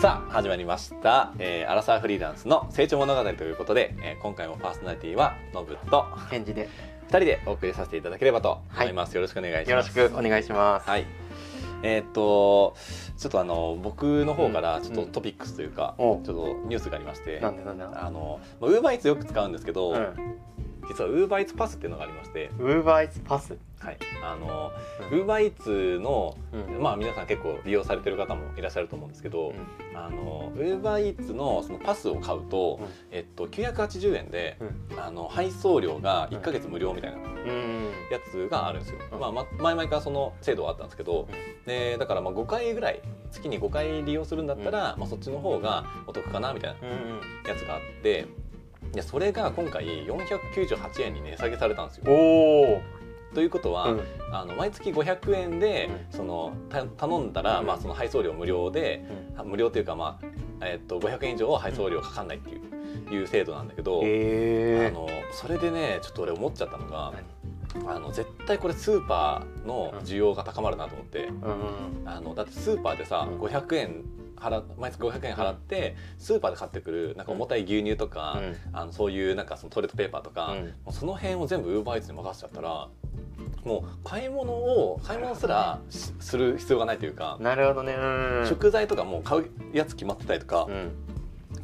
さあ始まりました、えー、アラサーフリーランスの成長物語ということで、えー今回もパーソナリティはノブと返事で。2人でお送りさせていただければと思います、よろしくお願いします。よろしくお願いします。はい。えーっとちょっとあの僕の方からちょっとトピックスというか、おちょっとニュースがありましてなんでなんだ。あのウーバーイーツよく使うんですけど、うん。実はウーバーイーツパスっていうのがありまして、ウーバーイーツパス？はい、あのうウーバーイーツのうんまあ皆さん結構利用されてる方もいらっしゃると思うんですけど、あのウーバーイーツのそのパスを買うと、うんえっと980円でうん。あの配送料が1ヶ月無料みたいなうん。やつがあるんですよ。うんまあま前々からその制度はあったんですけど、でだからまあ5回ぐらい月に5回利用するんだったら、まあそっちの方がお得かなみたいな。やつがあって。でそれが今回498円に値下げされたんですよ。ということは、うん。あの毎月500円で、うそのた頼んだら、うんまあ、その配送料無料で、あ無料というか、まあえっと500円以上は配送料かかんないっていう,、いう制度なんだけど、ええ。あのそれでねちょっと俺思っちゃったのがあの絶対これスーパーの需要が高まるなと思って、うん。あのだってスーパーでさ、うん500円払毎月500円払って、スーパーで買ってくるなんか重たい牛乳とか、あのそういうなんかそのトイレットペーパーとか、うんその辺を全部ウーバーイーツに任せちゃったらもう買い物を買い物すらしする必要がないというか、なるほどね。うん。食材とかもう買うやつ決まってたりとか、うん。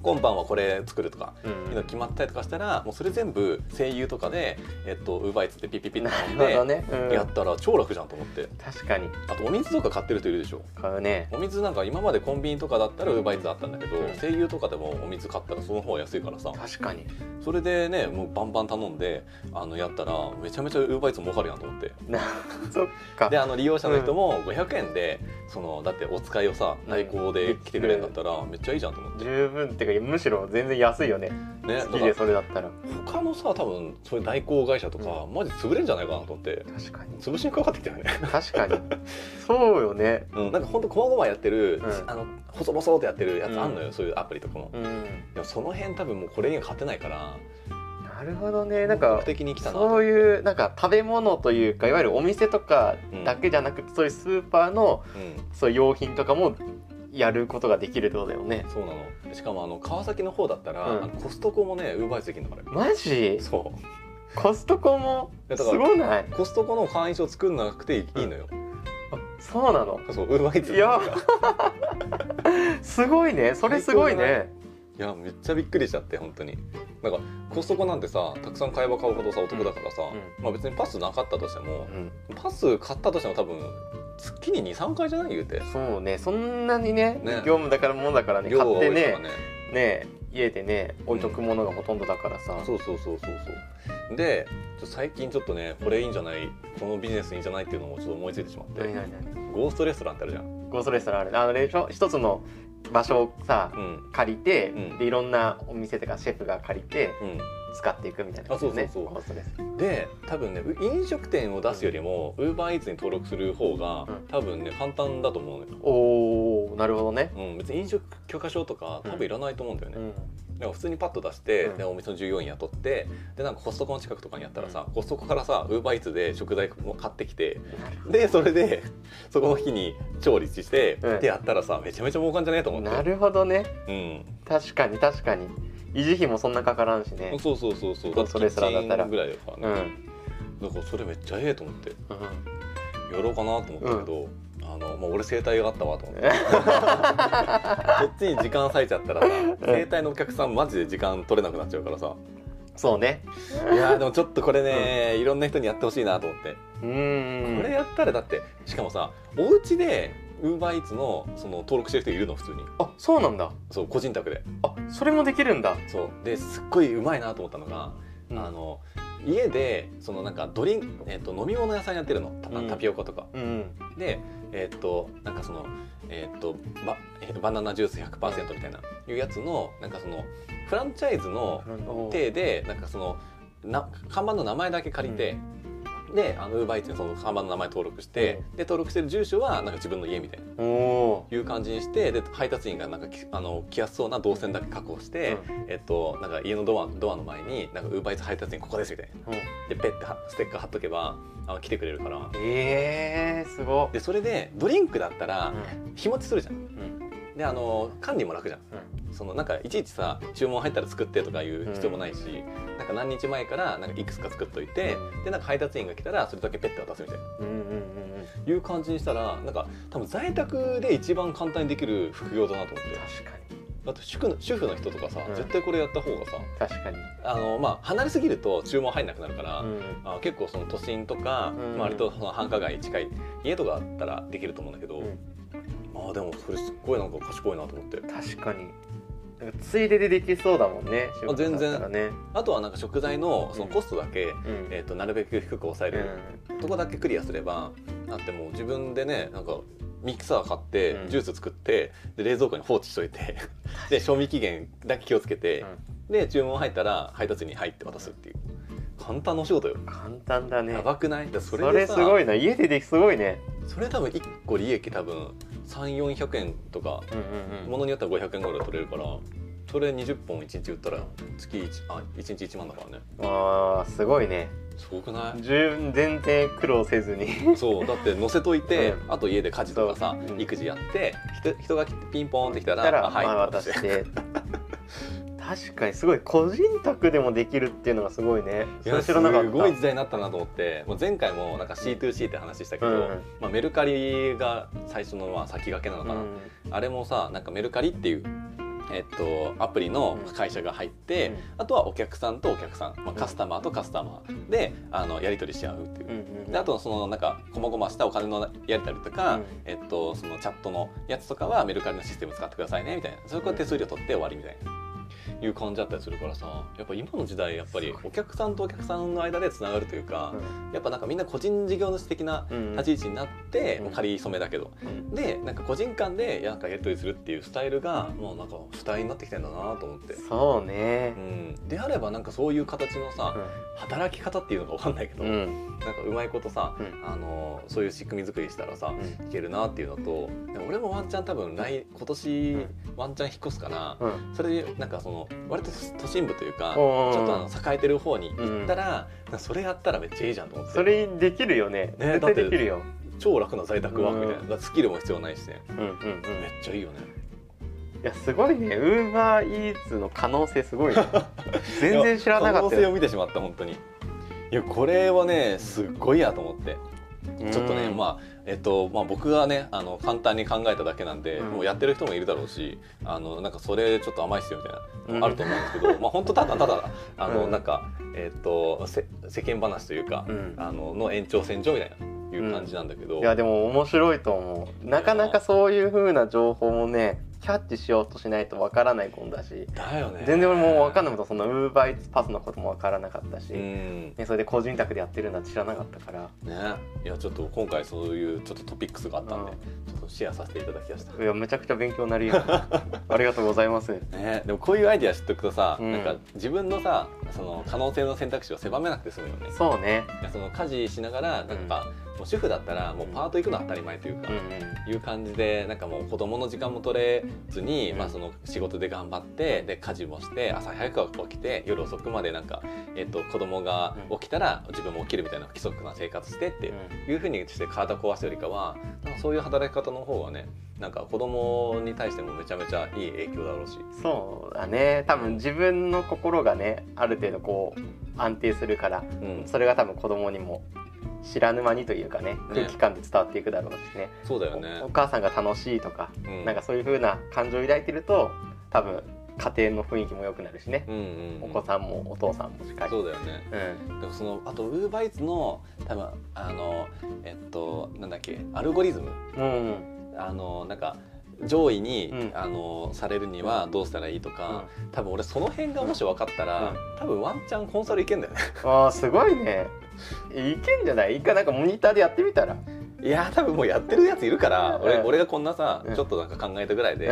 今晩はこれ作るとか。う。いうの決まったりとかしたらもうそれ全部声優とかでえっとウーバーイーツってピッピッピッなて頼んで。やったら超楽じゃんと思って確かにあとお水とか買ってる人いるでしょ買うね。お水なんか今までコンビニとかだったらウーバーイーツあったんだけど、うん声優とかでもお水買ったらその方が安いからさ確かに。それでねもうバンバン頼んであのやったらめちゃめちゃウーバーイーツ儲かるやんと思ってな。そっか。であの利用者の人も500円でそのだってお使いをさうん代行で来てくれるんだったらめっちゃいいじゃんと思って十分ってかむしろ全然安いよね。ね好きでそれだったら。他のさ多分そういう代行会社とか、マジ潰れるんじゃないかなと思って確かに。潰しにかかってきたよね確かに。そうよね。うん、なんかほんとこまごまやってる、うんあの細々とやってるやつあんのよ、うんそういうアプリとかも、うん。でもその辺多分もうこれには勝てないからなるほどね。なんか目。的に来たなとそういうなんか食べ物というかいわゆるお店とかだけじゃなくて、そういうスーパーのうんそういう用品とかもやることができるってことだよね。そうなの。しかもあの川崎の方だったら、うん。あのコストコもねウーバーイーツできるんだから。マジ？そう。コストコもすだからごない？コストコの会員証作んなくていいのよ、あそうなの？そうウーバーイーツいや。すごいね。それすごいね。いやめっちゃびっくりしちゃって本当に。なんかコストコなんてさたくさん買えば買うほどさお得だからさ、うまあ別にパスなかったとしてもうん。パス買ったとしても多分月に23回じゃない？言うて。そうねそんなにねね。業務だからものだからね買ってねね。ね家でね置いとくものがほとんどだからさ、そうそうそうそうそう。で最近ちょっとねこれいいんじゃない？このビジネスいいんじゃないっていうのをちょっと思いついてしまって。ゴーストレストランってあるじゃん。ゴーストレストランある。あので一つの場所をさうん。借りて、うん。でいろんなお店とかシェフが借りてうん使っていくみたいなねあそうそうそう。ゴーストレスで多分ねう飲食店を出すよりもウーバーイーツに登録する方が、うん。多分ね簡単だと思うのよ、おおなるほどね。うん、別に飲食許可証とか多分いらないと思うんだよね、うん。だから普通にパッと出して、うん。でお店の従業員雇ってでなんかコストコの近くとかにやったらさ、コストコからさウーバーイーツで食材も買ってきてでそれでそこの日に調理して、うん。でやったらさめちゃめちゃ儲かんじゃねえと思って。どなるほどね。うん。確かに確かに維持費もそんなかからんしね。そうそうそうそう。ゴーストレストランだったらぐらいだからね、うん。だからそれめっちゃええと思って。うん。やろうかなと思ったけど、あのもう俺整体があったわと思って。こっちに時間割いちゃったらさ整体のお客さんマジで時間取れなくなっちゃうからさ。そうね。いやーでもちょっとこれね、いろんな人にやってほしいなと思って、うーん。これやったらだってしかもさお家でウーバーイーツのその登録してる人いるの普通に。あそうなんだ。そう個人宅で。あそれもできるんだ、そう。ですっごいうまいなと思ったのが、うん。あの家でそのなんかドリン、えっと飲み物屋さんやってるの。タうん。タピオカとか、うんでえっとなんかそのえっとバえバナナジュース100%みたいないうやつのなんかそのフランチャイズの体でなんかそのな看板の名前だけ借りて、であのウーバーイーツにその看板の名前登録して、で登録してる住所はなんか自分の家みたいな。おいう感じにしてで配達員がなんかきあの来やすそうな動線だけ確保して、えっとなんか家のドアドアの前になんかウーバーイーツ配達員ここですみたいな。でペッてはステッカー貼っとけばあの来てくれるから。えー、すごっ。でそれでドリンクだったら日持ちするじゃん。うんであの管理も楽じゃん。そのなんかいちいちさ注文入ったら作ってとかいう必要もないし、なんか何日前からなんかいくつか作っといて、うん。でなんか配達員が来たらそれだけペッて渡すみたいな。うんうんうんうんいう感じにしたらなんか多分在宅で一番簡単にできる副業だなと思って。確かに。だって主婦の主婦の人とかさ、うん。絶対これやった方がさ確かに、あの、まあ、離れすぎると注文入んなくなるから、うん。あ結構その都心とか、うん。割とその繁華街に近い家とかあったらできると思うんだけど、うんあでもそれすっごいなんか賢いなと思って。確かに。なんかついででできそうだもんね仕事だったらね。あとはなんか食材のそのコストだけ、うん。えー、となるべく低く抑える、とこだけクリアすればだってもう自分でねなんかミキサー買ってうん。ジュース作って、で冷蔵庫に放置しといてで賞味期限だけ気をつけて、で注文入ったら配達に入って渡すっていう簡単なお仕事よ、簡単だね。やばくない？だそそれすごいな。家でできすごいね。それ多分1個利益多分3400円とかうんうんものによっては500円ぐらい取れるからそれ20本1日売ったら月 1, あ1日1万だからね。あーすごいね。すごくない？十全然苦労せずに。そう。だって載せといて、うん。あと家で家事とかさ、育児やって人人が来てピンポーンってきたらはいまあ渡して確かにすごい個人宅でもできるっていうのがすごいね。そいやれ知らなかった。すごい時代になったなと思って。もう前回もなんか C2C って話したけど、うん。まあ、メルカリが最初のまあ先駆けなのかな、うん。あれもさなんかメルカリっていう、えっと、アプリの会社が入って、うん。あとはお客さんとお客さん、まあ、カスタマーとカスタマー。であのやり取りし合うっていう。うんうん。であとそのなんかこまごましたお金のやり取りとか、うん。えっと、そのチャットのやつとかはメルカリのシステム使ってくださいねみたいな。それから手数料取って終わりみたいな。いう感じだったりするからさやっぱ今の時代やっぱりお客さんとお客さんの間でつながるというか、やっぱなんかみんな個人事業主的なうん立ち位置になって、うん。仮初めだけど。うん。でなんか個人間でなんかやり取りするっていうスタイルがもうなんか主体になってきてんだなと思って、そうね。うん、であればなんかそういう形のさ、働き方っていうのか分かんないけど、うん。うんなんかうまいことさ、うん。あのそういう仕組み作りしたらさ、うん。いけるなっていうのと俺もワンチャン多分来今年、うん。ワンチャン引っ越すから、うん。それでなんかその割と都心部というか、ちょっとあの栄えてる方に行ったら、それやったらめっちゃいいじゃんと思って。それできるよね。絶対できるよ。超楽な在宅ワークみたいな、うん。スキルも必要ないしね。うんうんうん。めっちゃいいよね。いやすごいね。ウーバーイーツの可能性すごいね。全然知らなかった可能性をよ見てしまった本当に。いやこれはねすっごいやと思って。ちょっとね、まあえっとまあ、僕がねあの簡単に考えただけなんで、うん。もうやってる人もいるだろうしあのなんかそれちょっと甘いっすよみたいなあると思うんですけど、まあ本当ただただあの、うん。なんか、えっとせ世間話というか、うん。あのの延長線上みたいないう感じなんだけど、いやでも面白いと思う。なかなかそういう風な情報もねキャッチしようとしないとわからないもんだし。だよね。全然俺も分かんないことそのウーバーイーツパスのことも分からなかったし、うん。ね、それで個人宅でやってるなんて知らなかったから。ねいやちょっと今回そういうちょっとトピックスがあったんで、うん。ちょっとシェアさせていただきました。いやめちゃくちゃ勉強になるやん ありがとうございます。ね、でもこういうアイディア知っておくとさ、うん。なんか自分のさその可能性の選択肢を狭めなくて済むよね。そうね。いやその家事しながらなんか、もう主婦だったらもうパート行くのは当たり前というか、うんうん。いう感じでなんかもう子供の時間も取れずに、うん。まあ、その仕事で頑張ってで家事もして朝早く起きて夜遅くまでなんか、えっと子供が起きたら自分も起きるみたいな規則な生活してっていうふうにして体壊すよりかはなんかそういう働き方の方がねなんか子供に対してもめちゃめちゃいい影響だろうし。そうだね。多分自分の心がねある程度こう安定するからうん、それが多分子供にも知らぬ間にというかね空気感で伝わっていくだろうしね。そうだよね。おお母さんが楽しいとか、うん。なんかそういう風な感情を抱いてると多分家庭の雰囲気も良くなるしね、うんうんお子さんもお父さんもしっかり。そうだよね。うん。でもそのあとウーバーイーツの多分あのえっとなんだっけアルゴリズム。うんあのなんか上位に、うん。あのされるにはどうしたらいいとか、多分俺その辺がもし分かったら、うん。多分ワンチャンコンサルいけんだよね。あーすごいねいけんじゃない？一回なんかモニターでやってみたら。いや多分もうやってるやついるから俺,、うん。俺がこんなさ、うん。ちょっとなんか考えたぐらいで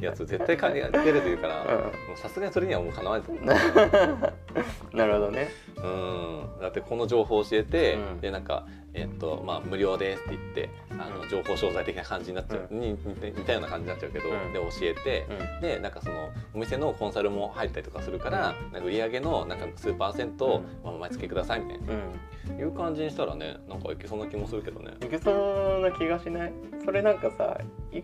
やつ絶対考えてるというから、さすがにそれにはもうかなわないと思う。なるほどね。うん。だってこの情報を教えて、うん。でなんか、えっとまあ、無料ですって言ってあの、うん情報商材的な感じになっちゃう、うに似たような感じになっちゃうけど、うん。で教えて、うん。でなんかそのお店のコンサルも入ったりとかするから、なんか売り上げのなんか数パーセントを、まあ、毎月くださいみたいな、うん。いう感じにしたらねなんかいけそうな気もするけどね。いけそうな気がしない？それなんかさい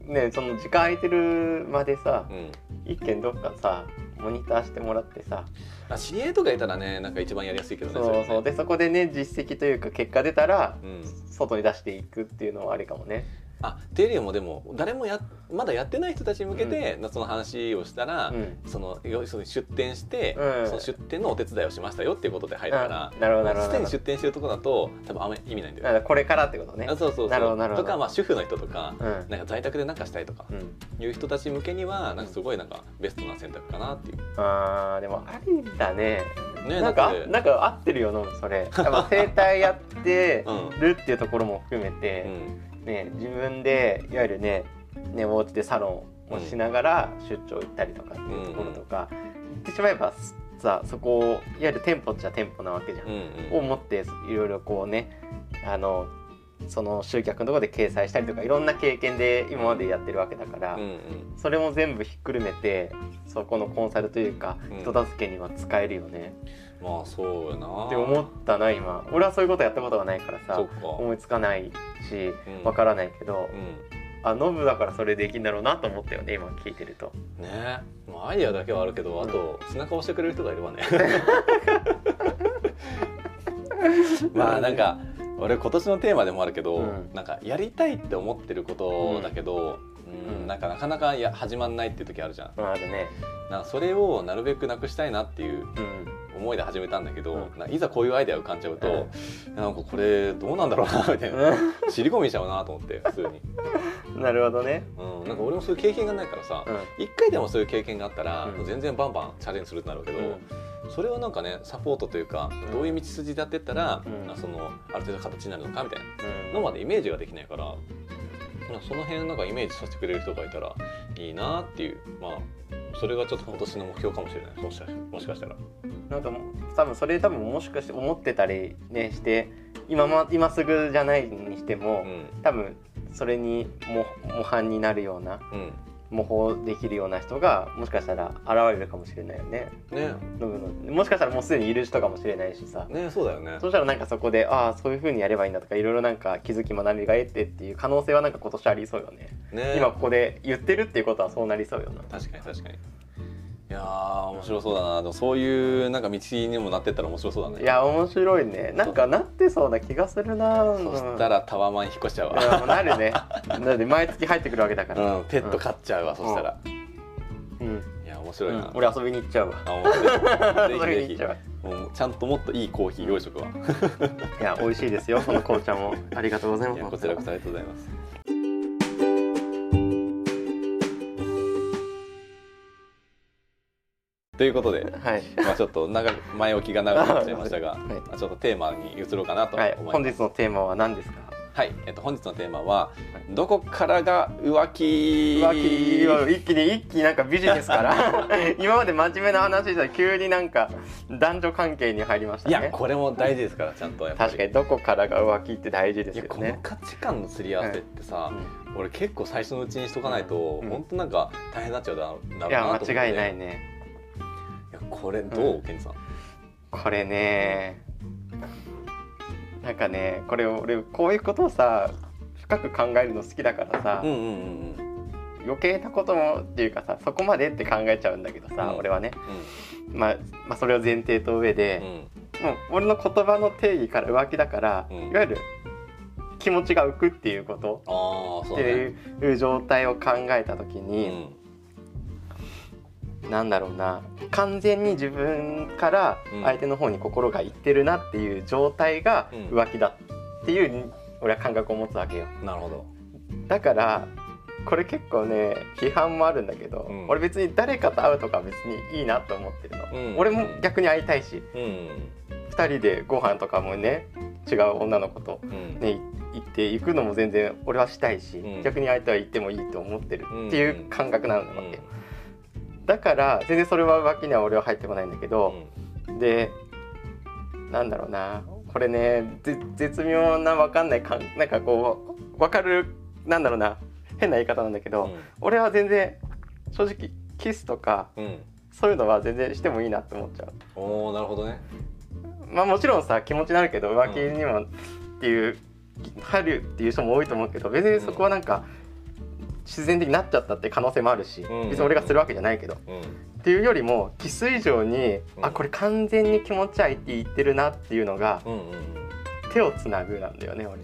ねその時間空いてるまでさうん。一軒どっかさモニターしてもらってさ。あ知り合いとかいたらねなんか一番やりやすいけどねそうそう。でそこでね実績というか結果出たらうん。外に出していくっていうのはありかもねあっていうよりもでも誰もやまだやってない人たちに向けて、その話をしたら、うん。その要するに出店して、うん。その出店のお手伝いをしましたよっていうことで入るから、うんなるほど。すでに出店してるとこだと多分あんまり意味ないんだよ、だからこれからってことね。あそうそうそう。なるほどとか、まあ、主婦の人とか、うん。なんか在宅で何かしたいとかうん。いう人たち向けにはなんかすごいなんかベストな選択かなっていう。あーでもありだね。ねなんかなんか合ってるよノブそれ。やっぱ整体やってうんるっていうところも含めて、ね、自分でいわゆるねねお家でサロンをしながら出張行ったりとかっていうところとか、言ってしまえばさそこをいわゆる店舗っちゃ店舗なわけじゃん。うんうん。を持っていろいろこうねあのその集客のところで掲載したりとかいろんな経験で今までやってるわけだから、うんうん。それも全部ひっくるめてそこのコンサルというかうん。人助けには使えるよね、まあそうやな。って思ったな今。俺はそういうことやったことがないからさ思いつかないしうん。わからないけど、うん。あノブだからそれできるんだろうなと思ったよね今聞いてると。ね。まあアイディアだけはあるけどあと背中を押してくれる人がいればね。まあなんか俺今年のテーマでもあるけど、うん。なんかやりたいって思ってることだけど、うん。うんなんかなかなかや始まんないっていう時あるじゃん。まああるね。なそれをなるべくなくしたいなっていううん思いで始めたんだけど、いざこういうアイデア浮かんじゃうと、なんかこれどうなんだろうなみたいな。尻込みしちゃうなと思って普通に、う んなるほどね。うん、なんか俺もそういう経験がないからさ、うん。一回でもそういう経験があったら、うん。全然バンバンチャレンジするってなるけど、うん。それをなんかねサポートというか、どういう道筋でやってったら、うん。そのある程度形になるのかみたいうん。なのまでイメージができないから、その辺なんかイメージさせてくれる人がいたらいいなっていうまあそれがちょっと今年の目標かもしれない。もしかしもしかしたら。なんかもう多分それ多分もしかして思ってたりねして今ま今すぐじゃないにしても、うん。多分それにも模範になるようなうん模倣できるような人がもしかしたら現れるかもしれないよね。ね。もしかしたらもうすでにいる人かもしれないしさ。ねそうだよね。そしたらなんかそこでああそういう風にやればいいんだとかいろいろなんか気づき学びが得てっていう可能性はなんか今年ありそうよね。ね。今ここで言ってるっていうことはそうなりそうよな。確かに確かに。いやー面白そうだな。でもそういうなんか道にもなってったら面白そうだね。いや面白いね。なんかなってそうな気がするな。そしたらタワマン引っ越しちゃうわ。なるね。だって毎月入ってくるわけだから。うんペット飼っちゃうわ、そしたら。うん、いや面白いな、俺遊びに行っちゃうわ。あ面白い 遊びぜひ。ぜに行っちゃうひもうちゃんともっといいコーヒー用意しとくわ。いや美味しいですよこの紅茶も。ありがとうございます。いやこちらこそありがとうございますということで、はい。まあ、ちょっと長く前置きが長くなっちゃいましたが、はい。まあちょっとテーマに移ろうかなと思はい。います。本日のテーマは何ですか？はい、えっと、本日のテーマは、どこからが浮気浮気今一気に一気になんかビジネスから 今まで真面目な話したら急になんか男女関係に入りましたいやねこれも大事ですからちゃんと確かにどこからが浮気って大事でいやこのすよね価値観のすり合わせってさ、俺結構最初のうちにしとかないと、うん。本当なんか大変になっちゃうだろうなと思って。間違いないね。いやこれどう、うん？ケンジさん。これねなんかねこれ俺こういうことをさ深く考えるの好きだからさ、うんうんうん余計なこともっていうかさそこまでって考えちゃうんだけどさ、うん。俺はね、まあ、まあそれを前提と上うん。で、もう俺の言葉の定義から浮気だから、うん。いわゆる気持ちが浮くっていうこと。っていう状態を考えた時うに、んなんだろうな。完全に自分からうん。相手の方に心がいってるなっていう状態がうん。浮気だっていう俺は感覚を持つわけよ。なるほど。だからこれ結構ね批判もあるんだけど、うん。俺別に誰かと会うとか別にいいなと思ってるの、うん。俺も逆に会いたいし。うん。2人でご飯とかもね違う女の子とうん。ね行って行くのも全然俺はしたいし、うん。逆に相手は行ってもいいと思ってるっていう感覚なのわうん。け、だから全然それは浮気には俺は入ってこないんだけど、でなんだろうなこれねぜ絶妙な分かんないかんなんかこう分かるなんだろうな変な言い方なんだけど、俺は全然正直キスとかうん。うんそういうのは全然してもいいなって思っちゃう。おおなるほどね。まあもちろんさ気持ちになるけど浮気にもっていう、入るっていう人も多いと思うけど別にそこはなんか、自然的になっちゃったって可能性もあるし、うん別に俺がするわけじゃないけど、うん。っていうよりもキス以上に、うん。あこれ完全に気持ちいいって言ってるなっていうのが手をつなぐなんだよね俺。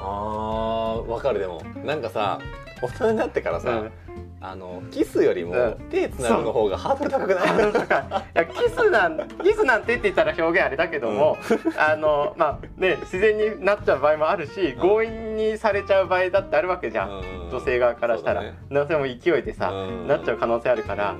あーわかるでも。なんかさ大人になってからさ、うんあのキスよりもうん。手つなぐの方がハードル高くない、ハードル高い。いやキスなんキスなんてって言ったら表現あれだけども、あのまあね自然になっちゃう場合もあるし、ん。強引にされちゃう場合だってあるわけじゃん、うん。女性側からしたら、ね。男性も勢いでさ、うん。なっちゃう可能性あるから、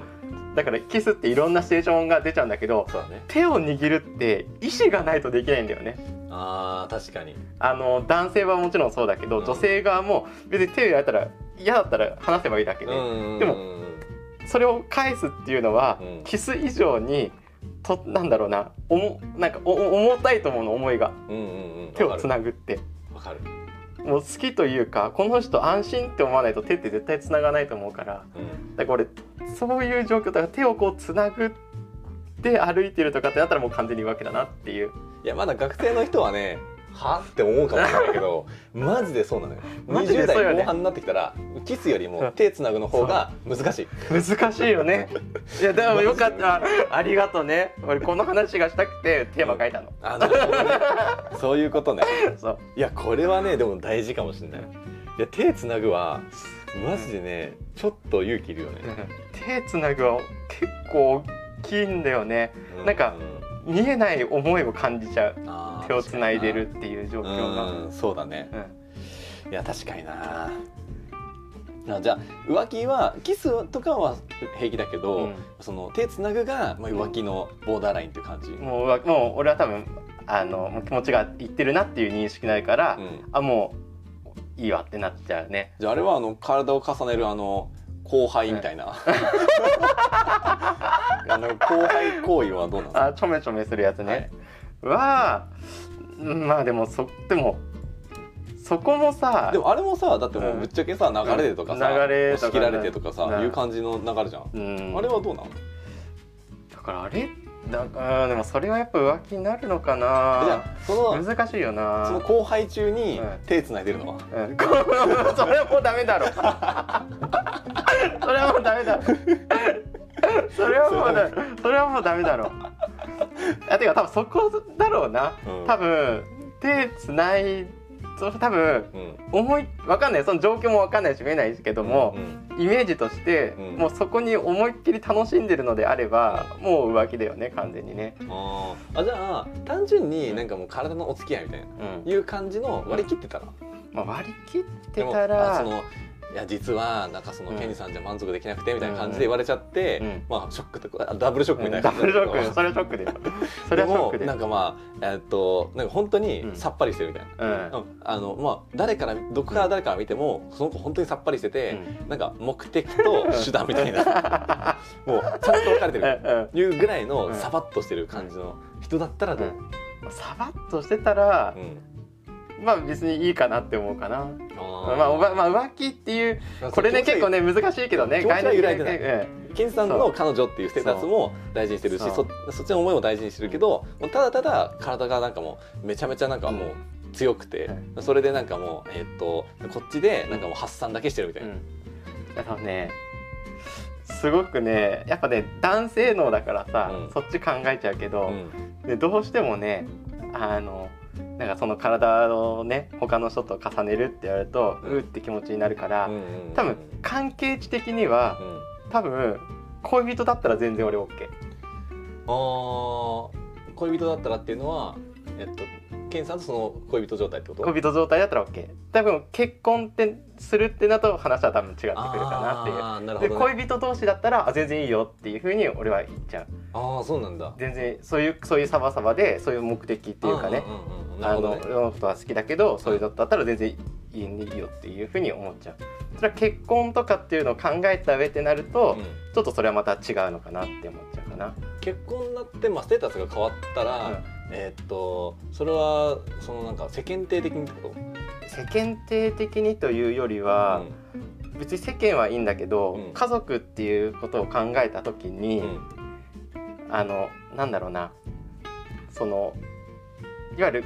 だからキスっていろんなシチュエーションが出ちゃうんだけどね。手を握るって意志がないとできないんだよね。あー確かに。あの男性はもちろんそうだけど、うん。女性側も別に手をやったら嫌だったら離せばいいだけで、うん。でもそれを返すっていうのは、うん。キス以上にとなんだろうなおもなんかおお重たいと思うの思いが。うんうんうん。手をつななぐって。わかる。もう好きというかこの人安心って思わないと手って絶対つながないと思うから。うん。だから俺そういう状況だから手をこうつなぐって歩いてるとかってなったらもう完全に浮気だなっていう。いやまだ学生の人はねはって思うかもしれないけどマジでそうなのよ。マジで20そうよね。代後半になってきたらキスよりも手つなぐの方が難しい。難しいよね。いやでもよかった。ありがとうね。俺この話がしたくてテーマ書いたの。あなるほどね。そういうことね。そう。いやこれはねでも大事かもしれない。いや手つなぐはマジでねちょっと勇気いるよね、手つなぐは結構大きいんだよね。うなんか見えない思いを感じちゃうあー手をつないでるっていう状況が、うんそうだね。うん。いや確かにな。あじゃあ浮気はキスとかは平気だけど、うん。その手つなぐが、まあ、浮気のボーダーラインっていう感じ、もうもう俺は多分あの気持ちがいってるなっていう認識ないから、うん。あもういいわってなっちゃうね。じゃああれはあの体を重ねるあの後輩みたいな、あの後輩行為はどうなんですか？あちょめちょめするやつね、はうんまあでもそでもそこもさでもあれもさだってもうぶっちゃけさ流れでとかさ、流れとか仕切られてとかさ、うん。いう感じの流れじゃん、うん。あれはどうなのだからあれだからでもそれはやっぱ浮気になるのかな。あその難しいよな。その後輩中にうん。手つないでるのは、うん。それはもうダメだろ。それはもうダメだろ。それはもうだそれはもうダメだろあてか多分そこだろうな。うん。多分手つない多分うん。思いわかんない。その状況もわかんないし見えないですけどもう、んイメージとして、うん。もうそこに思いっきり楽しんでるのであればもう浮気だよね完全にね。あー。あじゃあ単純になんかもう体のお付き合いみたいな、うん。いう感じの割り切ってたら、まあ、割り切ってたらそのいや実はなんかそのうんケニーさんじゃ満足できなくてみたいな感じで言われちゃって、うん。まあショックとかあダブルショックみたいなダ感じだけどブルショック。それはショックだよそれはショックででもなんかまあえっとなんか本当にうん。さっぱりしてるみたいな、うん。うん。あのまあ誰からどこから誰から見てもその子本当にさっぱりしてて、うん。なんか目的と手段みたいな。もうちゃんと分かれてる。うん。いうぐらいのうん。サバッとしてる感じの人だったらどう、うん。サバッとしてたらう、んまあ別にいいかなって思うかな。あまあ、まあ浮気っていうこれね結構ね難しいけどね気持ちは揺らいでケンさんの彼女っていうステータスも大事にしてるしそそっちの思いも大事にしてるけどただただ体がなんかもうめちゃめちゃなんかもう強くて、それでなんかもうえーっとこっちでなんかもう発散だけしてるみたいな、うん。ねすごくねやっぱね男性脳だからさ、うん。そっち考えちゃうけど、うん。でどうしてもねあのなんかその体をね他の人と重ねるって言われると、うん。って気持ちになるから、多分関係値的にはうん。多分恋人だったら全然俺 OK あー恋人だったらっていうのはえっとケンさんとその恋人状態ってこと？恋人状態だったら OK 多分結婚ってするってなると話は多分違ってくるかなっていう。ね、恋人同士だったらあ全然いいよっていうふうに俺は言っちゃう。ああそうなんだ。全然そういうそういうサバサバでそういう目的っていうかね。あの世のことは好きだけどそういうのだったら全然いいいいよっていうふうに思っちゃう。それは結婚とかっていうのを考えた上ってなると、うん。ちょっとそれはまた違うのかなって思っちゃうかな。結婚になって、まあ、ステータスが変わったら、うんえーっとそれはそのなんか世間体的にってこと？世間体的にというよりは、別に世間はいいんだけど、うん。家族っていうことを考えた時に、うん。あのなんだろうな。そのいわゆる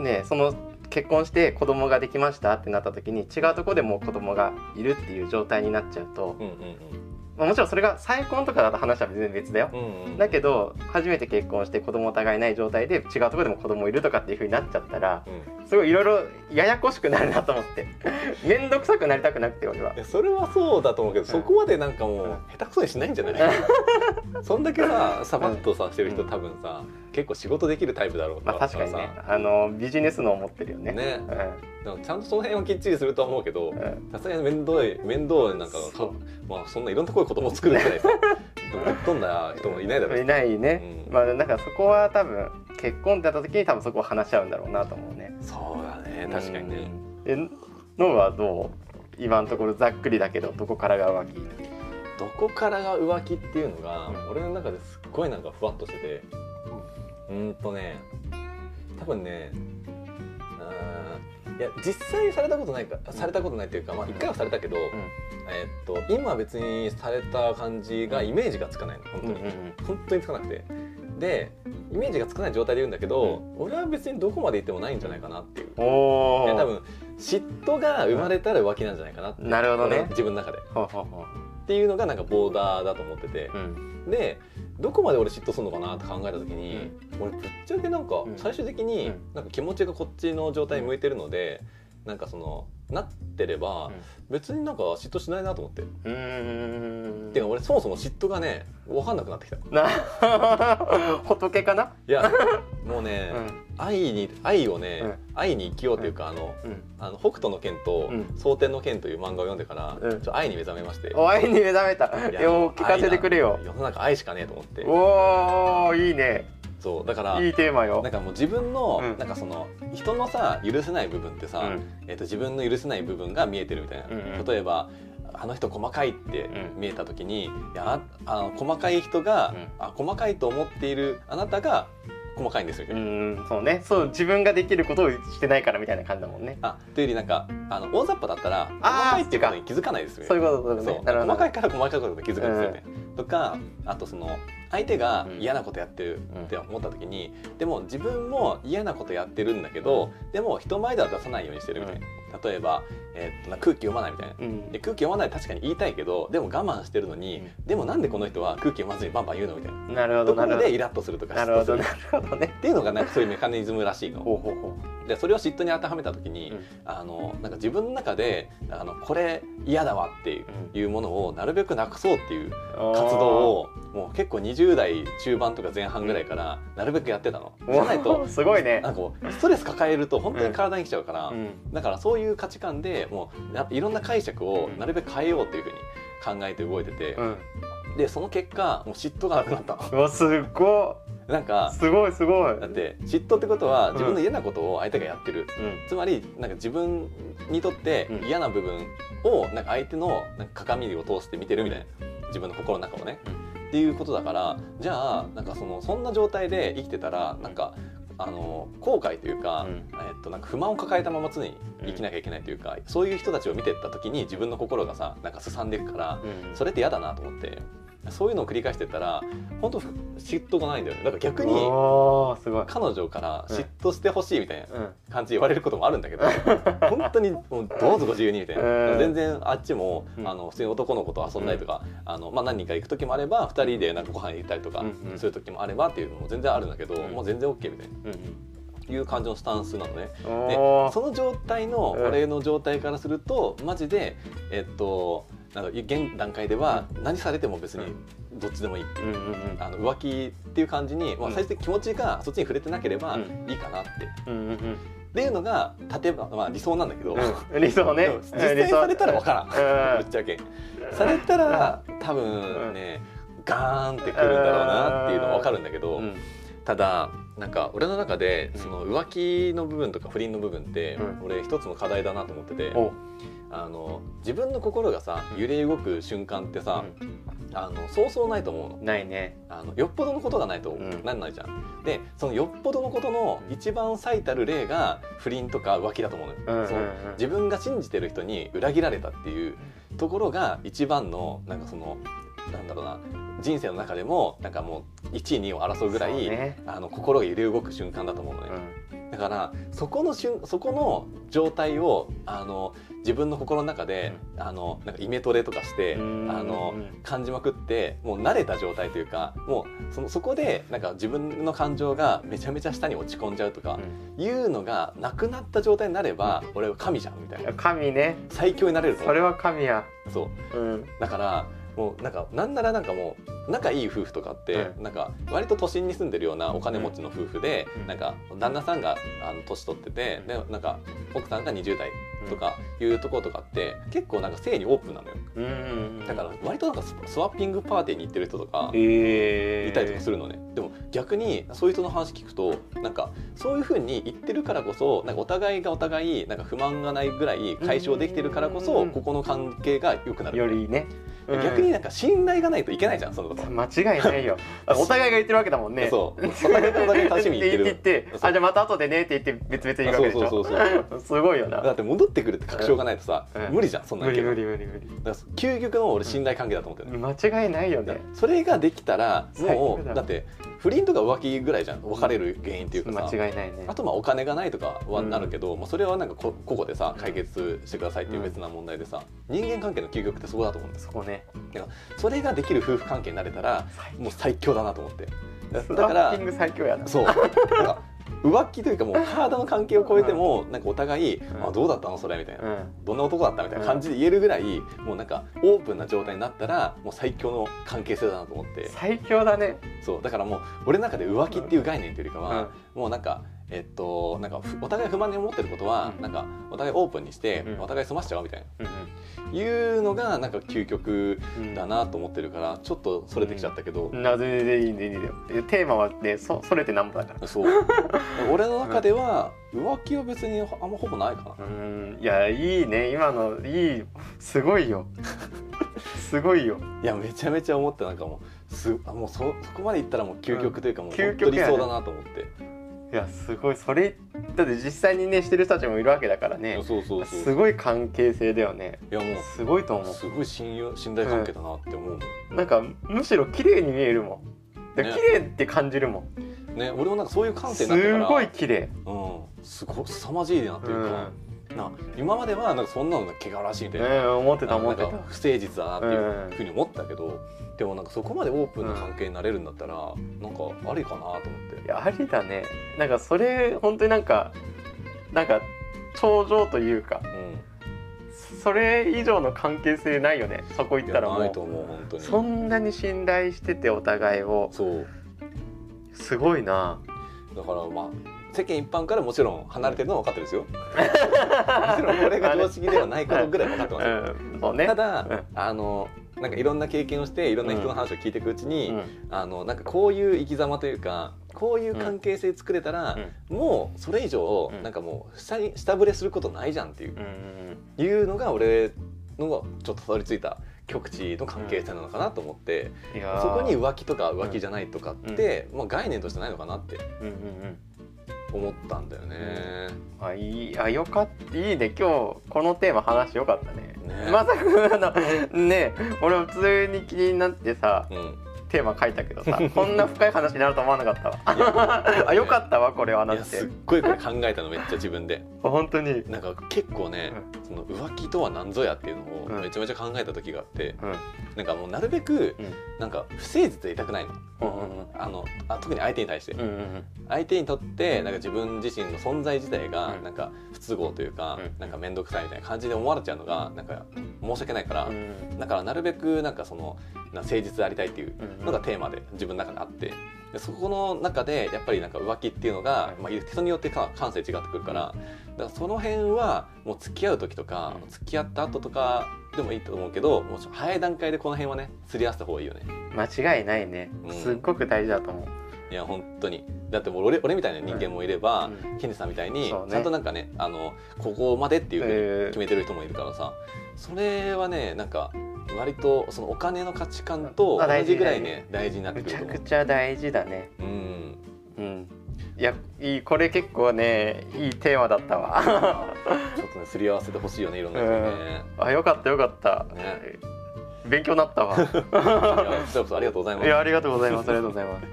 ねその結婚して子供ができましたってなった時に違うとこでもう子供がいるっていう状態になっちゃうと、うんうんまあ、もちろんそれが再婚とかだと話は全然別だよ。うんうん。うんだけど初めて結婚して子供お互いいない状態で違うところでも子供いるとかっていう風になっちゃったらうん。すごいいろいろややこしくなるなと思って。面倒くさくなりたくなくて俺は。それはそうだと思うけど、そこまでなんかもう下手くそにしないんじゃない？そんだけさサバッとさしてる人多分さ結構仕事できるタイプだろうまあ確かにね。さ。あのビジネスの思ってるよね。ね。うん。でもちゃんとその辺はきっちりするとは思うけどうん。さすがに面倒い面倒いなんかまあそんないろんなところで子供作るぐらいさぶ っ飛んだ人もいないだろうし。いないね、うん。まあだからそこは多分結婚ってなった時に多分そこを話し合うんだろうなと思うね。そうだね確かにね。うんえノブはどう？今のところざっくりだけどどこからが浮気？どこからが浮気っていうのが、うん。俺の中ですっごいなんかふわっとしててうーんとね多分ねいや実際されたことないかされたことないっていうかまあ一回はされたけど、えーっと今別にされた感じがイメージがつかないの本当に、うんうんうん。本当につかなくて。でイメージがつかない状態で言うんだけど、俺は別にどこまで行ってもないんじゃないかなっていう。多分嫉妬が生まれたら浮気なんじゃないかなって、なるほどね。俺自分の中で。っほうほうほていうのがなんかボーダーだと思ってて。う、うん。でどこまで俺嫉妬するのかなって考えた時に、俺ぶっちゃけなんかうん。最終的にうん。なんか気持ちがこっちの状態に向いてるので、なんかそのなってれば別になんか嫉妬しないなと思って、うーん。ていうか俺そもそも嫉妬がね分かんなくなってきた。仏かな？やもうね、うん。愛に愛をね、うん。愛に生きようというか、あのうん。あの北斗の拳とうん。蒼天の拳という漫画を読んでから、うん。ちょっと愛に目覚めまして、お愛に目覚めた。いやよ聞かせてくれよ。世の中愛しかねえと思って。おーいいねそうだからいいテーマよ。なんかもう自分の、うん。なんかその人のさ許せない部分ってさ、うん。えっと自分の許せない部分が見えてるみたいな、うんうん。例えばあの人細かいってうん。見えた時に、いやああの細かい人が、うん。あ細かいと思っているあなたが細かいんですよ。う。んそうね。そう自分ができることをしてないからみたいな感じだもんね。あというよりなんかあの大雑把だったら細かいっていうことに気づかないですよね。そういうことだそう。ね細かいから細かいことに気づくんですよね。とかあとその相手がうん。嫌なことやってるって思った時に、でも自分も嫌なことやってるんだけど、でも人前では出さないようにしてるみたいな。例えば、えーっとな空気読まないみたいな。うん。で空気読まない確かに言いたいけどでも我慢してるのに、でもなんでこの人は空気読まずにバンバン言うのみたいな。なるほところでイラッとするとかなるほどなるるほどね。っていうのがなんかそういうメカニズムらしいの。ほうほうほでそれを嫉妬に当てはめた時に、うん。あのなんか自分の中であのこれ嫌だわっていう,、ういうものをなるべくなくそうっていうう活動をもう結構20代中盤とか前半ぐらいからなるべくやってたの。じゃないとすごいね。なんかストレス抱えると本当に体にきちゃうから、うん。だからそういう価値観でもうないろんな解釈をなるべく変えようっていうふうに考えて動いてて、うん。でその結果もう嫉妬がなくなった。うわすっごなんかいすごいすごい。だって嫉妬ってことは自分の嫌なことを相手がやってる、うん。つまりなんか自分にとってうん。嫌な部分をなんか相手のなんか鏡を通して見てるみたいな。自分の心の中をね、っていうことだからじゃあなんかそのそんな状態で生きてたらなんかあの後悔というか、うん。えっと、なんか不満を抱えたまま常に生きなきゃいけないというか、そういう人たちを見てった時に自分の心がさなんかすさんでいくから、うん。それって嫌だなと思ってそういうのを繰り返してったら本当嫉妬がないんだよね。だから逆に彼女から嫉妬してほしいみたいなうん。感じで言われることもあるんだけど 本当にもうどうぞご自由にみたいな、うん。全然あっちも、うん。あの普通に男の子と遊んだりとか、あのまあ、何人か行く時もあれば2人でなんかご飯行ったりとかうんうん。する時もあればっていうのも全然あるんだけど、うん。もう全然 OK みたいな。うんいう感じのスタンスなのね。うんでその状態のうん。俺の状態からするとマジでえっとなんか現段階では何されても別にどっちでもいいっていうあの浮気っていう感じに、まあ、うん最終的に気持ちがそっちに触れてなければうん。いいかなって、っていうのが例えば、まあ、理想なんだけど、うん。理想ね。実際されたら分からん、うんぶっちゃけ。されたら多分ね、ガーンってくるんだろうなっていうのは分かるんだけど、うん。ただなんか俺の中でうんその浮気の部分とか不倫の部分って、うん。俺一つの課題だなと思ってて、おあの自分の心がさ揺れ動く瞬間ってさ、あのそうそうないと思うの。ないね。あのよっぽどのことがないとうん。なんないじゃん。でそのよっぽどのことの一番最たる例が不倫とか浮気だと思うのよ。うんうんうん。そう。自分が信じてる人に裏切られたっていうところが一番のなんかそのなんだろうな人生の中でもなんかもう1位2位を争うぐらい、ね。あの心が揺れ動く瞬間だと思うのね。うんだからそこの瞬そこの状態をあの自分の心の中で、あのなんかイメトレとかして、あの感じまくってもう慣れた状態というかもうそのそこでなんか自分の感情がめちゃめちゃ下に落ち込んじゃうとか、いうのがなくなった状態になれば、俺は神じゃんみたいな。神ね。最強になれるそう。れは神や。そう。うん。だからもうなんかなんならなんかもう仲いい夫婦とかって、うなんか割と都心に住んでるようなお金持ちの夫婦で、うん。なんか旦那さんがあの年取ってて、でなんか奥さんが20代とかいうところとかって結構なんか性にオープンなのよ。だから割となんかススワッピングパーティーに行ってる人とかえー。いたりとかするのね、でも逆にそういう人の話聞くとなんかそういうふうに言ってるからこそなんかお互いがお互いなんか不満がないぐらい解消できてるからこそうん。ここの関係が良くなる。よりねうん。逆になんか信頼がないといけないじゃんそのこと 間違いないよ。お互いが言ってるわけだもんね。そう。お互いとお互い楽しみに言ってる。言ってあじゃあまた後でねって言って別々に言うわけでしょ。そうそうそう すごいよな。だって戻ってくるって確証がないとさ、うん。無理じゃんそんな無理の無理無理無理。だから究極の俺信頼関係だと思ってる、間違いないよね。それができたらもうだって不倫とか浮気ぐらいじゃん別れる原因っていうかさ、間違いないね。あとまあお金がないとかはなるけど、まあ、それはなんかこ個々でさ解決してくださいっていう別な問題でさ、人間関係の究極ってそこだと思うんですそこねそれができる夫婦関係になれたらもう最強だなと思って。だから最強やな。そう。なんか浮気というかもう体の関係を超えてもなんかお互い「うん。あどうだったの？それ」みたいな、うん。どんな男だった？みたいな感じで言えるぐらい、もうなんかオープンな状態になったらもう最強の関係性だなと思って。最強だね。そう。だからもう俺の中で浮気っていう概念というよりかは、もうなんかえっとなんかふお互い不満に思ってることは、うん。なんかお互いオープンにして、うん。お互い済ましちゃおうみたいうんないうのがなんか究極うんだなと思ってるからちょっとそれてきちゃったけど、なぜでいいんでいいんだよ。でテーマはねそそれってなんぼだから。そう。俺の中では浮気は別にあんまほぼないかな。うん。いやいいね。今のいい。すごいよ。すごいよ。いやめちゃめちゃ思ってなんかもうすあもうそそこまでいったらもう究極というかもう究本当理想だなと思って、いやすごい。それだって実際にねしてる人たちもいるわけだからね。そうそうそうすごい関係性だよね。いやもすごいと思う。すごい信用信頼関係だなって思うもん、うなんかむしろ綺麗に見えるもん。でね。綺麗って感じるもん。ね俺もなんかそういう感性すになってから。ごい綺麗。うん。すごい凄まじいなってういうか、ん。な今まではなんかそんなの汚らしいみたいな,、ね思ってた思ってた。不誠実だなっていうふうに思ったけど、でもなんかそこまでオープンな関係になれるんだったら、なんかありかなと思って。いやありだね。なんかそれ本当になんかなんか頂上というかうん。それ以上の関係性ないよね。そこ行ったらもないと思う本当に。うそんなに信頼しててお互いを。そう。すごいな。だからまあ世間一般からもちろん離れてるのは分かってるんですよ。もちろんこれが常識ではないことぐらい分かってますよ、うんね。ただ、うん。あのなんかいろんな経験をしていろんな人の話を聞いていくうちに、うん。あのなんかこういう生き様というかこういう関係性作れたら、もうそれ以上、うん。なんかもう下に下振れすることないじゃんっていうう、ん。いうのが俺のちょっとたどり着いた極地の関係性なのかなと思って、そこに浮気とか浮気じゃないとかって、まあ、概念としてないのかなって。うんうんうん思ったんだよね。あいいあよかった。いいね。今日このテーマ話よかったね。ね。まさかあの ね俺も普通に気になってさうん。テーマ書いたけどさこんな深い話になると思わなかったわ。あよかったわこれはないってやすっごいこれ考えたのめっちゃ自分で。本当に。なんか結構ね、その浮気とは何ぞやっていうのうん。をめちゃめちゃ考えた時があって、うん。なんかもうなるべくうん。なんか不誠実でいたくないの,、うんうんあのあ特に相手に対して、うんうん相手にとってなんか自分自身の存在自体がうん。なんか不都合というか、うん。なんか面倒くさいみたいな感じで思われちゃうのがなんか申し訳ないから、うん。だからなるべくなんかそのな誠実でありたいっていううんのがテーマで自分の中であってでそこの中でやっぱりなんか浮気っていうのが、まあ、人によってか感性違ってくるからだからその辺はもう付き合う時とか、うん。付き合った後とかでもいいと思うけどもう早い段階でこの辺はねすり合わせた方がいいよね。間違いないね。うん。すっごく大事だと思う。いや本当に。だってもう俺俺みたいな人間もいれば、うん。ケンジさんみたいにちゃんとなんかねあのここまでっていうふうにえー。決めてる人もいるからさ、それはねなんか割とそのお金の価値観と同あ大事じぐらいね大事になってめちゃくると思う。くちゃ大事だね。うん。うん。いやいいこれ結構ねいいテーマだったわ。ちょっとねすり合わせてほしいよねいろんな人にね。あよかったよかった、ね。勉強になったわ。ありがとうございます。いやありがとうございます。ありがとうございます。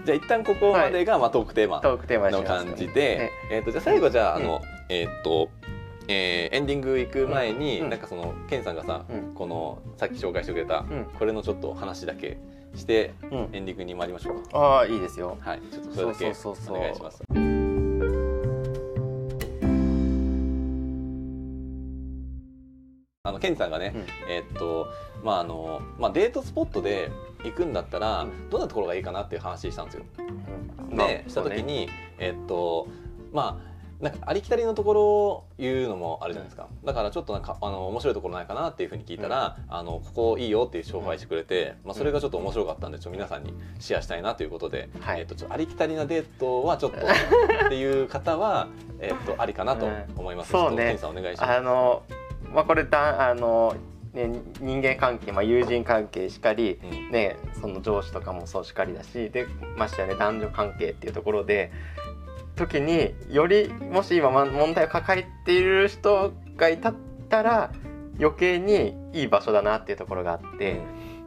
じ じゃあ一旦ここまでが、まあ、トークテーマトークテーマにの感じで、ねえー、とじゃあ最後じゃあ,、うん。あのえっ、と、えーエンディング行く前に、うん。なんかそのケンさんがさ、うん。このさっき紹介してくれた、うん。これのちょっと話だけしてうん。エンディングに参りましょうか。ああいいですよ。はい、ちょっとそれだけお願いします。あのケンさんがね、うん。えーっとまああのまあデートスポットで行くんだったら、うん。どんなところがいいかなっていう話したんですよ。うん。で、した時に、えーっとまあなんかありきたりのところを言うのもあるじゃないですか、だからちょっとなんかあの面白いところないかなっていうふうに聞いたら、あのここいいよっていう紹介してくれて、まあ、それがちょっと面白かったんでちょっと皆さんにシェアしたいなということで、はい。えーっとちょありきたりなデートはちょっとっていう方は、えーっとありかなと思います、うんそうね。ちょっとケンさんお願いします。あのまあこれだあのね人間関係まあ友人関係しかりうん。ねその上司とかもそうしかりだしでましてやね男女関係っていうところで時によりもし今ま問題を抱えている人がいたったら余計にいい場所だなっていうところがあって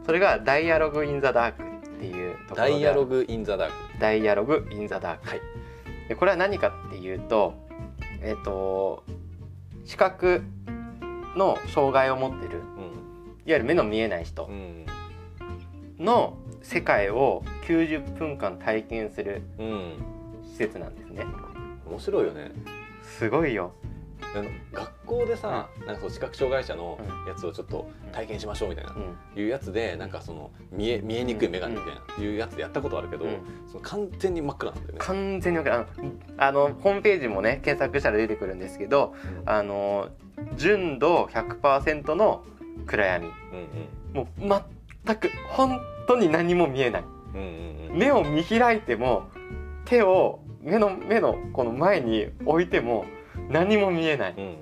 それが「ダイアログ・イン・ザ・ダーク」っていうところダイアロググ・イン・ザ・ダーク。ダイアログ・イン・ザ・ダーク、はいでこれは何かっていうとえっ、と視覚の障害を持ってるいわゆる目の見えない人うん。うんの世界を90分間体験するうん、施設なんですね。面白いよね。すごいよ。あの学校でさ、なんかそう視覚障害者のやつをちょっと体験しましょうみたいな、うん。いうやつでなんかその見え見えにくい眼鏡みたいな、いうやつでやったことあるけど、うん。その完全に真っ暗なんだよね。完全にわかるあのあのホームページもね検索したら出てくるんですけどあの純度100%の暗闇。うんもう全く本当に何も見えない。うんうんうんうん。目を見開いても手を目の目のこの前に置いても何も見えない。うん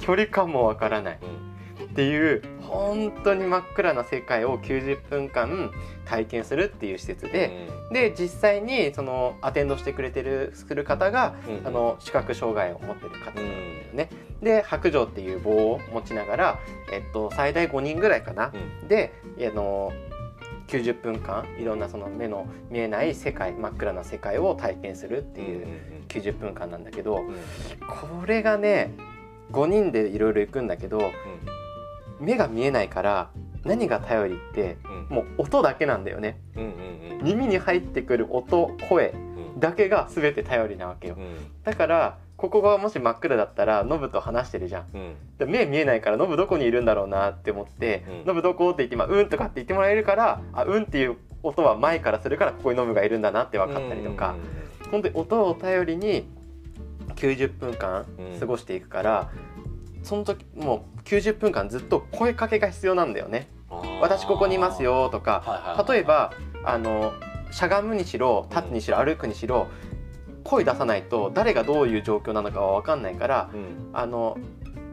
距離感もわからない。うん。っていう本当に真っ暗な世界を90分間体験するっていう施設で、で実際にそのアテンドしてくれてるする方が、うんあの視覚障害を持ってる方なんだようん。ね。で白状っていう棒を持ちながら、えっと、最大5人ぐらいかな、うん。であの90分間いろんなその目の見えない世界真っ暗な世界を体験するっていう90分間なんだけどこれがね5人でいろいろ行くんだけど目が見えないから何が頼りってうん。もう音だけなんだよね。耳に入ってくる音声うん。だけが全て頼りなわけよ。うん。だからここがもし真っ暗だったらノブと話してるじゃん。うん。で目見えないからノブどこにいるんだろうなって思ってうん「ノブどこ?」って言って「まあ、うん」とかって言ってもらえるから「あうん」っていう音は前からするからここにノブがいるんだなって分かったりとか。本当に音を頼りに90分間過ごしていくからその時もう90分間ずっと声かけが必要なんだよね。私ここにいますよとか。例えばあのしゃがむにしろ立つにしろ歩くにしろ声出さないと誰がどういう状況なのかは分かんないからうん。あの、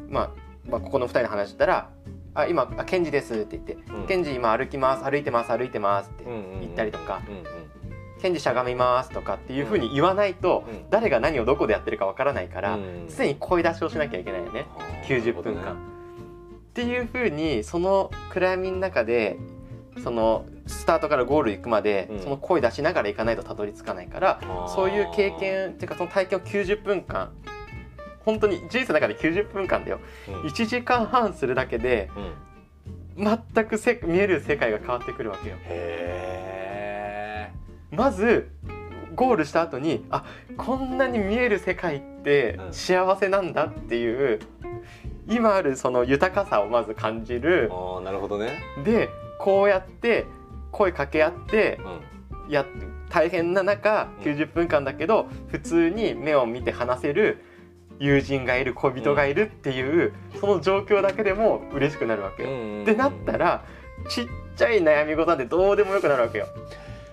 まあ、まあここの2人の話したら「あ今あケンジです」って言ってうん「ケンジ今歩きます歩いてます歩いてます」って言ったりとかうんうん「ケンジしゃがみます」とかっていうふうに言わないとうん。誰が何をどこでやってるか分からないからうん。常に声出しをしなきゃいけないよね。90分間。っていうふうにその暗闇の中でそのスタートからゴール行くまで、うん。その声出しながら行かないとたどり着かないからそういう経験っていうかその体験を90分間本当に人生の中で90分間だよ。うん。1時間半するだけでうん。全くせ見える世界が変わってくるわけよ。へまずゴールした後にあこんなに見える世界ってうん。幸せなんだっていう、今あるその豊かさをまず感じる。ーあーなるほどね。でこうやって声かけ合ってうんやっ大変な中うん。90分間だけど普通に目を見て話せる友人がいる恋人がいるっていう、その状況だけでも嬉しくなるわけよ。ってなったらちっちゃい悩み事なんてどうでもよくなるわけよ。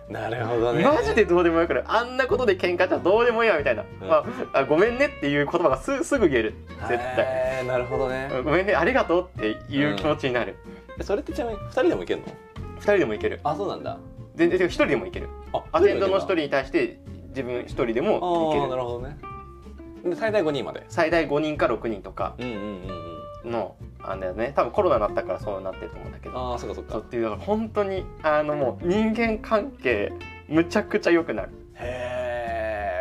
なるほどね。マジでどうでもよくなる。あんなことで喧嘩じゃどうでもいいわみたいな、うん。まああごめんねっていう言葉がすすぐ言える。絶対。なるほどね。ごめんねありがとうっていう気持ちになる、それってちなみに2人でもいけるの？二人でもいける。あそうなんだ。ででで一人でもいける。あアテンドの一人人に対して自分一人でもいけああなるるほどね。で最大5人まで？最大5人か6人とかのあんだよね。多分コロナになったからそうなってると思うんだけど。ああそっかそっか。そうっていうだから本当にあのもう人間関係むちゃくちゃ良くなる。へえ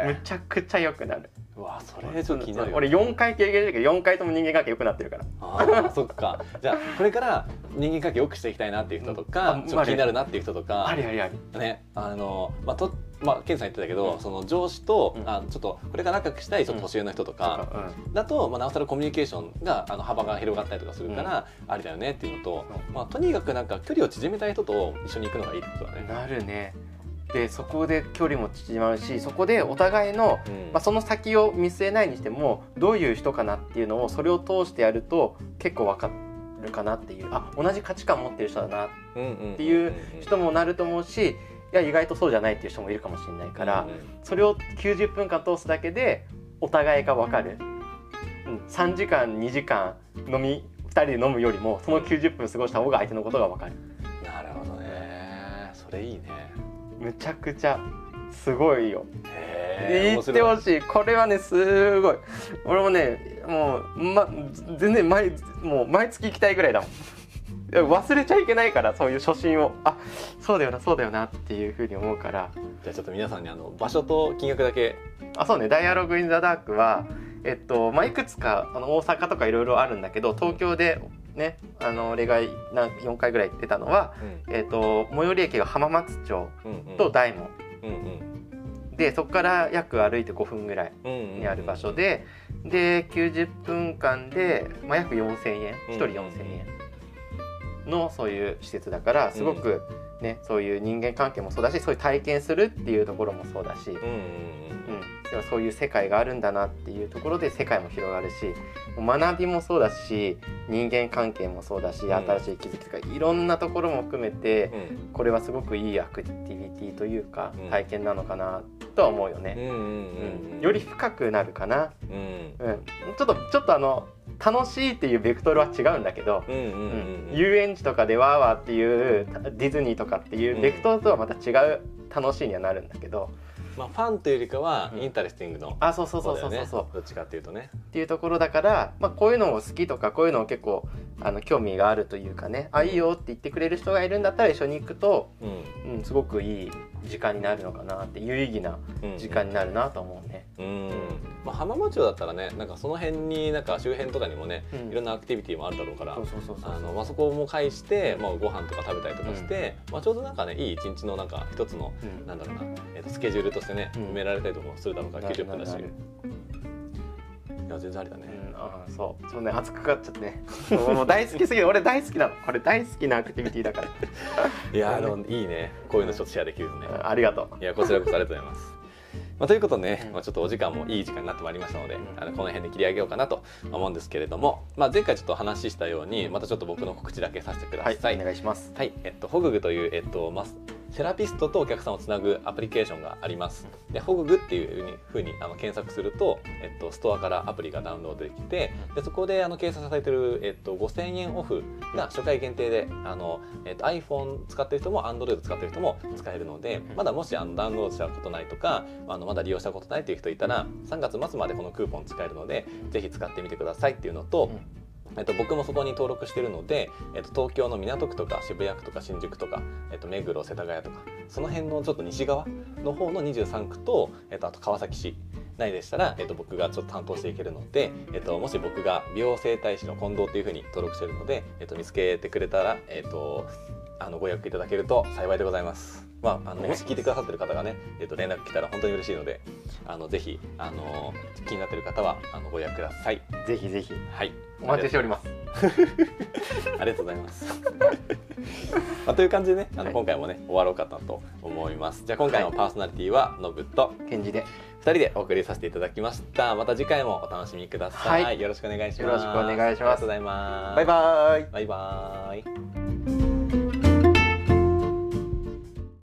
むちゃくちゃ良くなる。うわそれちょっと気になるよ俺4回経験してるけど4回とも人間関係良くなってるから。あー そっか。じゃあこれから人間関係良くしていきたいなっていう人とか、ちょっと気になるなっていう人とかありありありねあのまあとまあケンさん言ってたけど、その上司と、うん。あちょっとこれから仲良くしたいちょっと年上の人とか、うだと、まあ、なおさらコミュニケーションがあの幅が広がったりとかするから、ありだよねっていうのと、う。まあ、とにかくなんか距離を縮めたい人と一緒に行くのがいいってことだね。んなるねでそこで距離も縮まるしそこでお互いの、うん。まあ、その先を見据えないにしてもどういう人かなっていうのをそれを通してやると結構分かるかなっていうあ同じ価値観持ってる人だなっていう人もなると思うしいや意外とそうじゃないっていう人もいるかもしれないから、それを90分間通すだけでお互いが分かる、うん、3時間2時間飲み2人で飲むよりもその90分過ごした方が相手のことが分かるむちゃくちゃすごいよ。言ってほしい。これはねすごい。俺もねもう、ま、全然毎もう毎月行きたいぐらいだもん。忘れちゃいけないからそういう初心を。あそうだよなそうだよなっていうふうに思うから。じゃあちょっと皆さんにあの場所と金額だけ。あそうね「ダイアログ・イン・ザ・ダークは」えっとまあ、いくつかあの大阪とかいろいろあるんだけど東京でねあの俺がな4回ぐらい行ってたのは、えっと、最寄り駅が浜松町と大門、うんうん。でそこから約歩いて5分ぐらいうんうんにある場所で、で90分間で、まあ、約4000円。1人4000円のそういう施設だからすごく、ねそういう人間関係もそうだしそういう体験するっていうところもそうだし、うんうん。うん、でもそういう世界があるんだなっていうところで世界も広がるし学びもそうだし人間関係もそうだしん。新しい気づきとかいろんなところも含めてうん。これはすごくいいアクティビティというかうん。体験なのかなとは思うよね。より深くなるかな、うん。うん、ちょっとちょっとあの楽しいっていうベクトルは違うんだけど、遊園地とかでワーワーっていうディズニーとかっていうベクトルとはまた違う楽しいにはなるんだけど、まあ fun というよりかはうん。 interesting のあそうそうそうそうそう。そうどっちかっていうとね。っていうところだから、まあ、こういうのを好きとかこういうのを結構あの興味があるというかね。あいいよって言ってくれる人がいるんだったら一緒に行くと、うん。うん、すごくいい時間になるのかなって有意義なうん。時間になるなと思うね。うん。まあ浜松町だったらねなんかその辺になんか周辺とかにもねうん。いろんなアクティビティもあるだろうからそうそうそうそう。あのまあそこも介してまあご飯とか食べたりとかしてまあちょうどなんかねいい一日のなんか一つのうん。なんだろうなえっとスケジュールとしてねうん。埋められたりとかもするだろうからなる90分だしいや全然ありだね。うん、ああそう。そうね熱くかかっちゃって。ねもうもう大好きすぎる俺大好きなのこれ大好きなアクティビティだから。いやあのいいね。こういうのちょっとシェアできるとね。うん。ありがとう。いやこちらこそありがとうございます。まあ、ということでね、うん。まあ、ちょっとお時間もいい時間になってまいりましたので、ん。あのこの辺で切り上げようかなと思うんですけれども、まあ、前回ちょっと話したようにまたちょっと僕の告知だけさせてくだはい。さい。お願いします。はい、えっと、ホググという、えっと、まあ、セラピストとお客さんをつなぐアプリケーションがあります。で、ホググっていうふうにあの検索すると、えっと、ストアからアプリがダウンロードできて、でそこであの掲載されてる、えっと、5000円オフが初回限定で、あの、えっと、iPhone 使ってる人も Android 使ってる人も使えるので、まだもしあのダウンロードしたことないとか、あのまだ利用したことないという人いたら、3月末までこのクーポン使えるので、ぜひ使ってみてくださいっていうのと、えっと、僕もそこに登録してるので、えっと、東京の港区とか渋谷区とか新宿とか、えっと、目黒世田谷とかその辺のちょっと西側の方の23区と、えっと、あと川崎市内でしたら、えっと、僕がちょっと担当していけるので、えっと、もし僕が美容整体師の近藤っていうふうに登録してるので、えっと、見つけてくれたら、えっと、あのご予約いただけると幸いでございます。まあ、あのもし聞いてくださってる方がね、えっと、連絡来たら本当に嬉しいのであのぜひあの気になってる方はあのご予約ください。ぜひぜひはい、お待ちしております ありがとうございます。まあ、という感じでね、あのはい今回もね終わろうかなと思います。じゃあ今回のパーソナリティはノブとケンジで二人でお送りさせていただきました。また次回もお楽しみください。はいよろしくお願いします。よろしくお願いしますありがとうございます。バイバーイバイバイ。